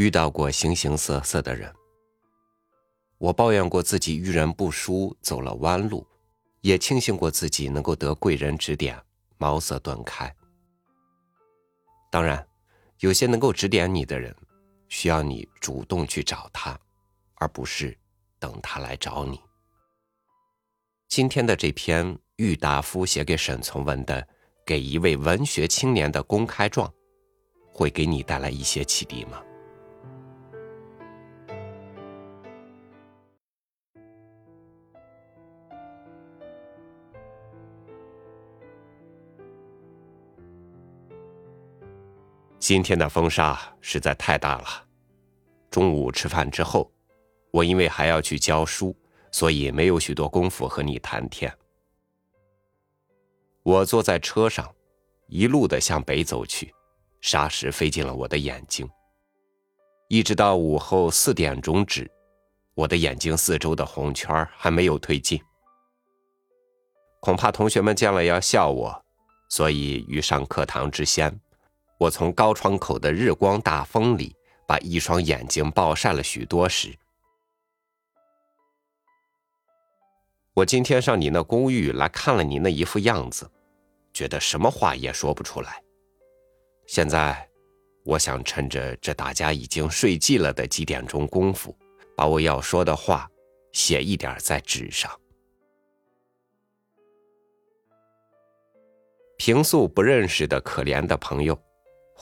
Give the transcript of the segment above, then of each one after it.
遇到过形形色色的人，我抱怨过自己遇人不淑，走了弯路，也庆幸过自己能够得贵人指点，茅塞顿开。当然，有些能够指点你的人，需要你主动去找他，而不是等他来找你。今天的这篇郁达夫写给沈从文的《给一位文学青年的公开状》，会给你带来一些启迪吗？今天的风沙实在太大了。中午吃饭之后，我因为还要去教书。所以没有许多功夫和你谈天。我坐在车上，一路的向北走去，沙石飞进了我的眼睛。一直到午后四点钟止，我的眼睛四周的红圈还没有退尽。恐怕同学们见了要笑我，所以于上课堂之先，我从高窗口的日光大风里把一双眼睛暴晒了许多时。我今天上你那公寓来看了你那一副样子，觉得什么话也说不出来。现在，我想趁着这大家已经睡寂了的几点钟功夫，把我要说的话写一点在纸上。平素不认识的可怜的朋友，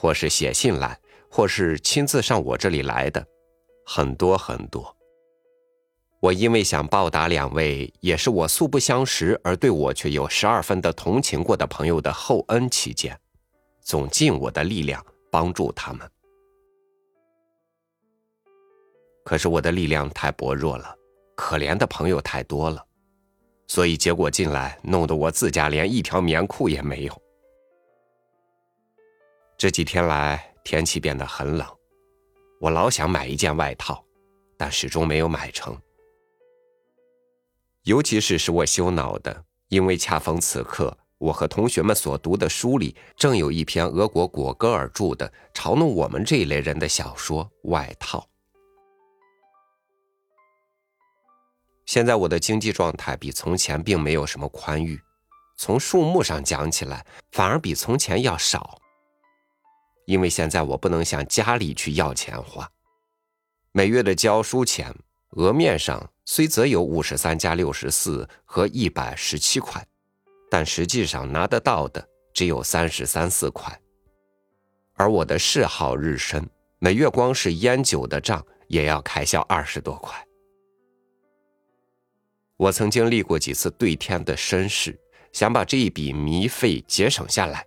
或是写信来，或是亲自上我这里来的，很多很多。我因为想报答两位也是我素不相识而对我却有十二分的同情过的朋友的厚恩起见，总尽我的力量帮助他们。可是我的力量太薄弱了，可怜的朋友太多了，所以结果进来弄得我自家连一条棉裤也没有。这几天来天气变得很冷，我老想买一件外套，但始终没有买成。尤其是使我羞恼的，因为恰逢此刻，我和同学们所读的书里正有一篇俄国果戈尔著的嘲弄我们这一类人的小说《外套》。现在我的经济状态比从前并没有什么宽裕，从数目上讲起来，反而比从前要少。因为现在我不能向家里去要钱花，每月的教书钱，额面上。虽则有五十三加六十四和一百十七块，但实际上拿得到的只有三十三四块。而我的嗜好日深，每月光是烟酒的账也要开销二十多块。我曾经立过几次对天的申誓，想把这一笔迷费节省下来，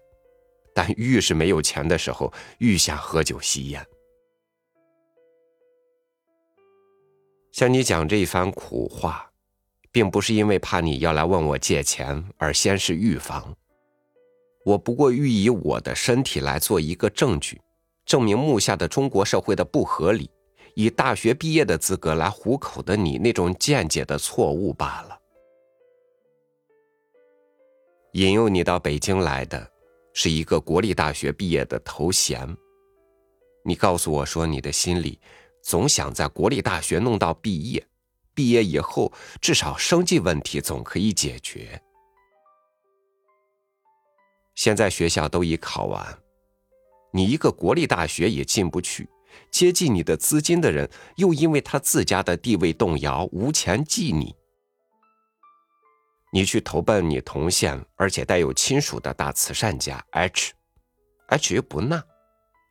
但愈是没有钱的时候，愈想喝酒吸烟。向你讲这一番苦话，并不是因为怕你要来问我借钱而先是预防。我不过欲以我的身体来做一个证据，证明目下的中国社会的不合理，以大学毕业的资格来糊口的你那种见解的错误罢了。引诱你到北京来的，是一个国立大学毕业的头衔。你告诉我说你的心里。总想在国立大学弄到毕业，毕业以后至少生计问题总可以解决。现在学校都已考完，你一个国立大学也进不去，接济你的资金的人又因为他自家的地位动摇，无钱济你。你去投奔你同县而且带有亲属的大慈善家 H，H 又不纳。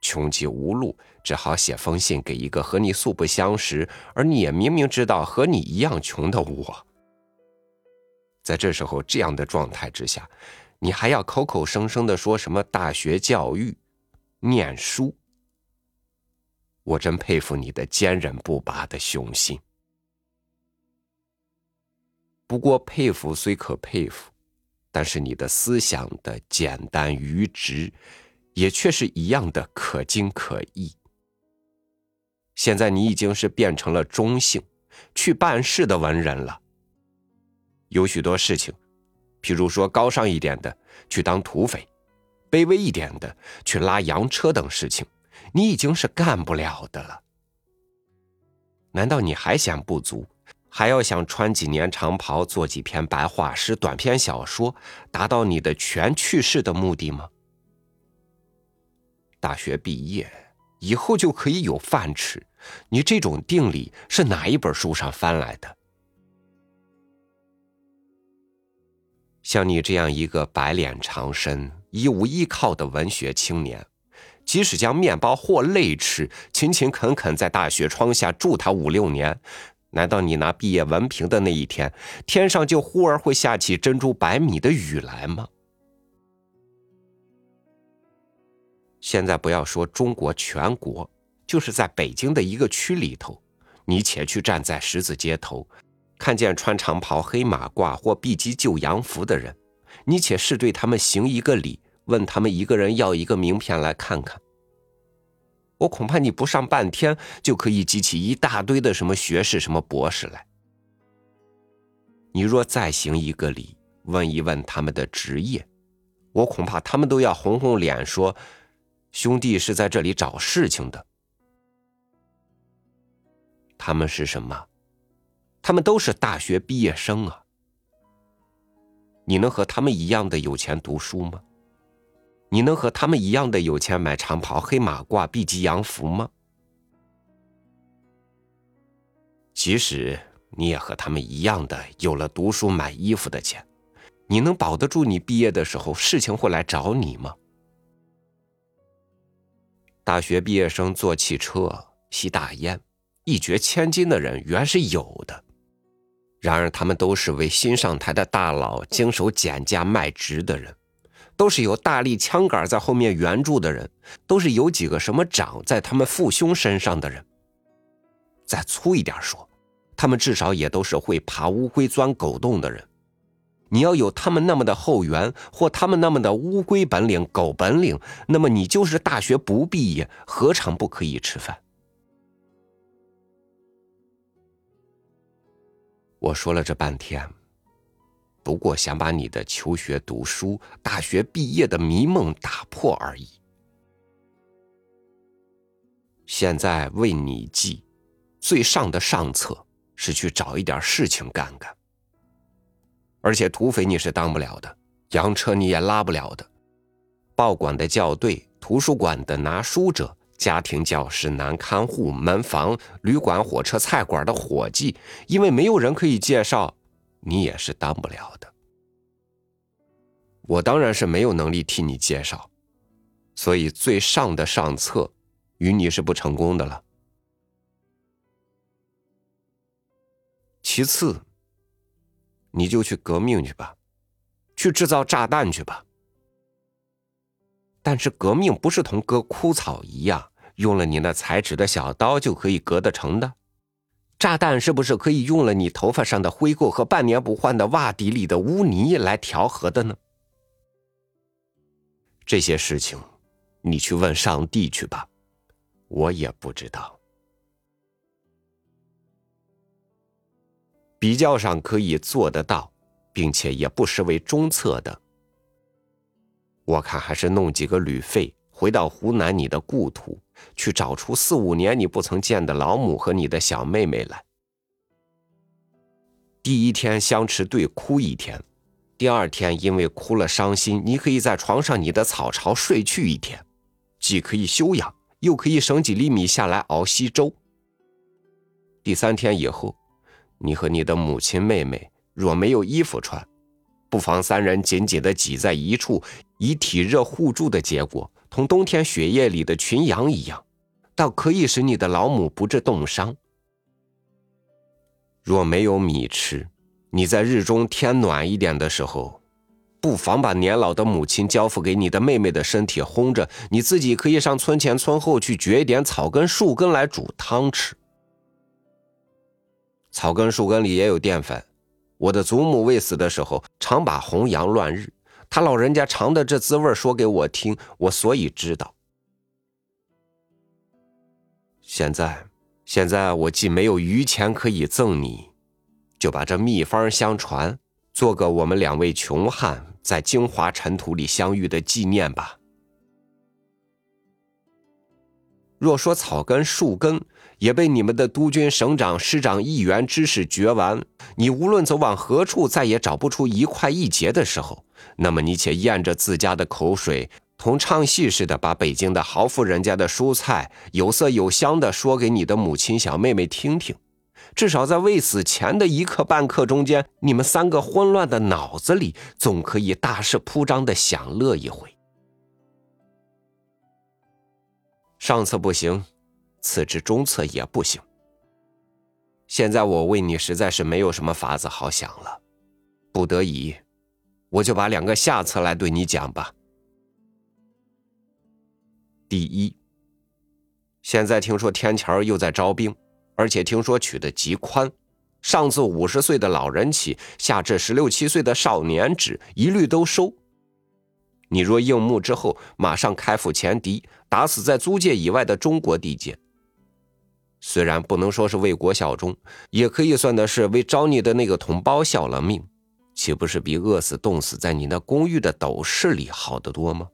穷极无路，只好写封信给一个和你素不相识，而你也明明知道和你一样穷的我。在这时候，这样的状态之下，你还要口口声声的说什么大学教育、念书？我真佩服你的坚韧不拔的雄心。不过，佩服虽可佩服，但是你的思想的简单愚直。也却是一样的可敬可义。现在你已经是变成了中性、去办事的文人了。有许多事情，譬如说高尚一点的去当土匪，卑微一点的去拉洋车等事情，你已经是干不了的了。难道你还嫌不足？还要想穿几年长袍，做几篇白话诗、短篇小说，达到你的全去世的目的吗？大学毕业以后就可以有饭吃，你这种定理是哪一本书上翻来的？像你这样一个白脸长身、一无依靠的文学青年，即使将面包或泪吃，勤勤恳恳在大学窗下住他五六年。难道你拿毕业文凭的那一天，天上就忽而会下起珍珠百米的雨来吗？现在不要说中国全国，就是在北京的一个区里头，你且去站在十字街头，看见穿长袍黑马褂或碧鸡旧洋服的人，你且试对他们行一个礼，问他们一个人要一个名片来看看。我恐怕你不上半天就可以集起一大堆的什么学士、什么博士来。你若再行一个礼，问一问他们的职业，我恐怕他们都要红红脸说：“兄弟是在这里找事情的。”他们是什么？他们都是大学毕业生啊！你能和他们一样的有钱读书吗？你能和他们一样的有钱买长袍、黑马褂、碧鸡洋服吗？即使你也和他们一样的有了读书买衣服的钱，你能保得住你毕业的时候事情会来找你吗？大学毕业生坐汽车、吸大烟、一掘千金的人原是有的，然而他们都是为新上台的大佬经手减价卖职的人。都是有大力枪杆在后面援助的人，都是有几个什么长在他们父兄身上的人。再粗一点说，他们至少也都是会爬乌龟、钻狗洞的人。你要有他们那么的后援，或他们那么的乌龟本领、狗本领，那么你就是大学不毕业，何尝不可以吃饭？我说了这半天。不过想把你的求学、读书、大学毕业的迷梦打破而已。现在为你记，最上的上策是去找一点事情干干。而且土匪你是当不了的，洋车你也拉不了的，报馆的校对、图书馆的拿书者、家庭教师、男看护、门房、旅馆、火车、菜馆的伙计，因为没有人可以介绍。你也是当不了的，我当然是没有能力替你介绍，所以最上的上策，与你是不成功的了。其次，你就去革命去吧，去制造炸弹去吧。但是革命不是同割枯草一样，用了你那裁纸的小刀就可以割得成的。炸弹是不是可以用了你头发上的灰垢和半年不换的袜底里的污泥来调和的呢？这些事情，你去问上帝去吧，我也不知道。比较上可以做得到，并且也不失为中策的，我看还是弄几个旅费回到湖南你的故土。去找出四五年你不曾见的老母和你的小妹妹来。第一天相持对哭一天，第二天因为哭了伤心，你可以在床上你的草巢睡去一天，既可以休养，又可以省几粒米下来熬稀粥。第三天以后，你和你的母亲妹妹若没有衣服穿，不妨三人紧紧的挤在一处，以体热互助的结果。同冬天雪夜里的群羊一样，倒可以使你的老母不致冻伤。若没有米吃，你在日中天暖一点的时候，不妨把年老的母亲交付给你的妹妹的身体烘着，你自己可以上村前村后去掘一点草根树根来煮汤吃。草根树根里也有淀粉。我的祖母未死的时候，常把红羊乱日。他老人家尝的这滋味说给我听，我所以知道。现在，现在我既没有余钱可以赠你，就把这秘方相传，做个我们两位穷汉在京华尘土里相遇的纪念吧。若说草根、树根也被你们的督军、省长、师长、议员、知识绝完，你无论走往何处，再也找不出一块一节的时候，那么你且咽着自家的口水，同唱戏似的，把北京的豪富人家的蔬菜有色有香的说给你的母亲、小妹妹听听。至少在未死前的一刻半刻中间，你们三个混乱的脑子里，总可以大肆铺张的享乐一回。上策不行，次之中策也不行。现在我为你实在是没有什么法子好想了，不得已，我就把两个下策来对你讲吧。第一，现在听说天桥又在招兵。而且听说取得极宽，上自五十岁的老人起，下至十六七岁的少年止，一律都收。你若应募之后，马上开赴前敌，打死在租界以外的中国地界。虽然不能说是为国效忠，也可以算的是为招你的那个同胞效了命，岂不是比饿死冻死在你那公寓的斗室里好得多吗？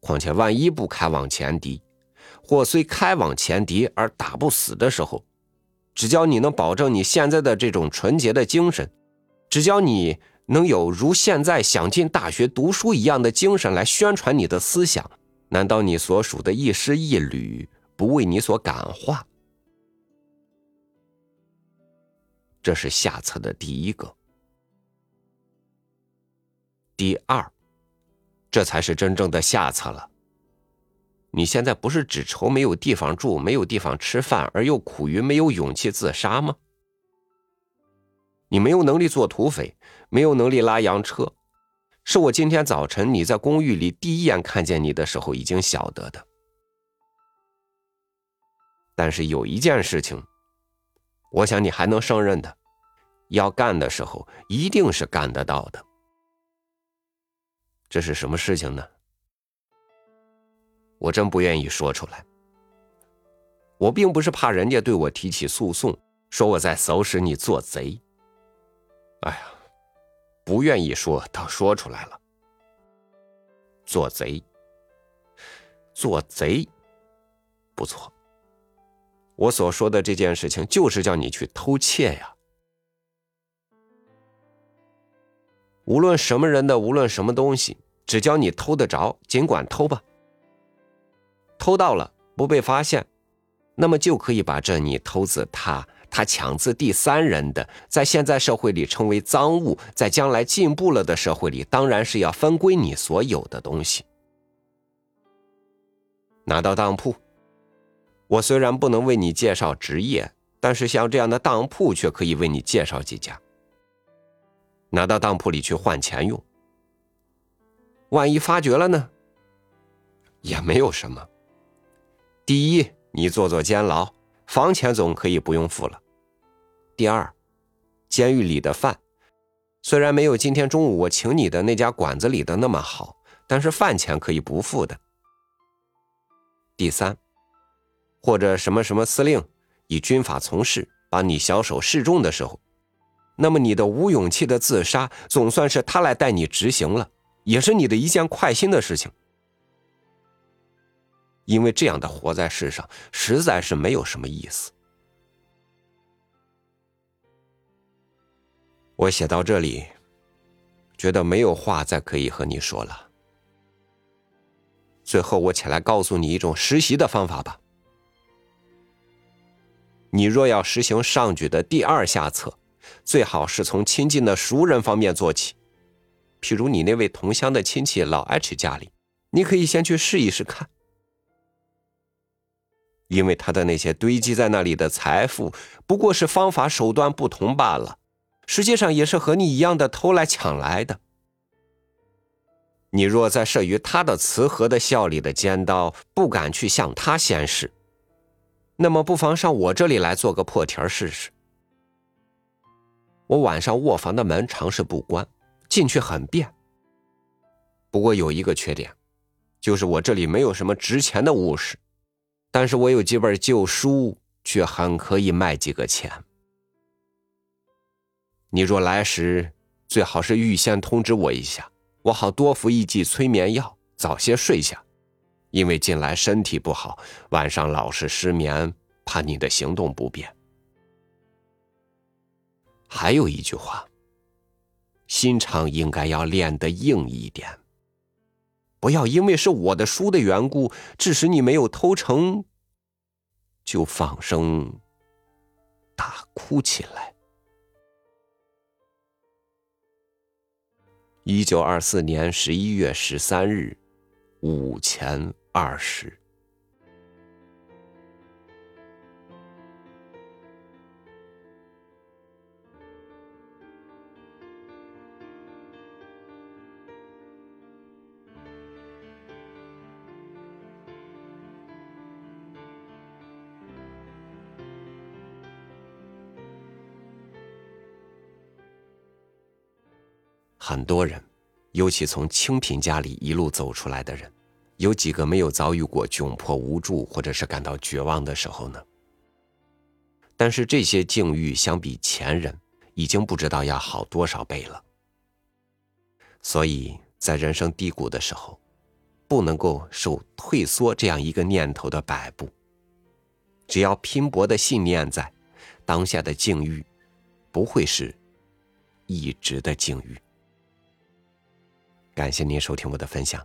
况且万一不开往前敌，或虽开往前敌而打不死的时候，只要你能保证你现在的这种纯洁的精神，只要你能有如现在想进大学读书一样的精神来宣传你的思想，难道你所属的一师一旅不为你所感化？这是下策的第一个。第二，这才是真正的下策了。你现在不是只愁没有地方住、没有地方吃饭，而又苦于没有勇气自杀吗？你没有能力做土匪，没有能力拉洋车，是我今天早晨你在公寓里第一眼看见你的时候已经晓得的。但是有一件事情，我想你还能胜任的，要干的时候一定是干得到的。这是什么事情呢？我真不愿意说出来。我并不是怕人家对我提起诉讼，说我在唆使你做贼。哎呀，不愿意说，倒说出来了。做贼，做贼，不错。我所说的这件事情，就是叫你去偷窃呀。无论什么人的，无论什么东西，只要你偷得着，尽管偷吧。偷到了不被发现，那么就可以把这你偷自他、他抢自第三人的，在现在社会里称为赃物，在将来进步了的社会里，当然是要分归你所有的东西。拿到当铺，我虽然不能为你介绍职业，但是像这样的当铺却可以为你介绍几家。拿到当铺里去换钱用，万一发觉了呢？也没有什么。第一，你坐坐监牢，房钱总可以不用付了。第二，监狱里的饭虽然没有今天中午我请你的那家馆子里的那么好，但是饭钱可以不付的。第三，或者什么什么司令以军法从事，把你小手示众的时候，那么你的无勇气的自杀，总算是他来带你执行了，也是你的一件快心的事情。因为这样的活在世上实在是没有什么意思。我写到这里，觉得没有话再可以和你说了。最后，我起来告诉你一种实习的方法吧。你若要实行上举的第二下策，最好是从亲近的熟人方面做起，譬如你那位同乡的亲戚老 H 家里，你可以先去试一试看。因为他的那些堆积在那里的财富，不过是方法手段不同罢了，实际上也是和你一样的偷来抢来的。你若在慑于他的慈和的笑里的尖刀，不敢去向他先试，那么不妨上我这里来做个破题儿试试。我晚上卧房的门常是不关，进去很便。不过有一个缺点，就是我这里没有什么值钱的物事。但是我有几本旧书，却很可以卖几个钱。你若来时，最好是预先通知我一下，我好多服一剂催眠药，早些睡下。因为近来身体不好，晚上老是失眠，怕你的行动不便。还有一句话，心肠应该要练得硬一点，不要因为是我的书的缘故，致使你没有偷成，就放声大哭起来。一九二四年十一月十三日午前。二十。很多人，尤其从清贫家里一路走出来的人。有几个没有遭遇过窘迫无助，或者是感到绝望的时候呢？但是这些境遇相比前人，已经不知道要好多少倍了。所以在人生低谷的时候，不能够受退缩这样一个念头的摆布。只要拼搏的信念在，当下的境遇不会是一直的境遇。感谢您收听我的分享。